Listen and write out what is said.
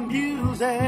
music.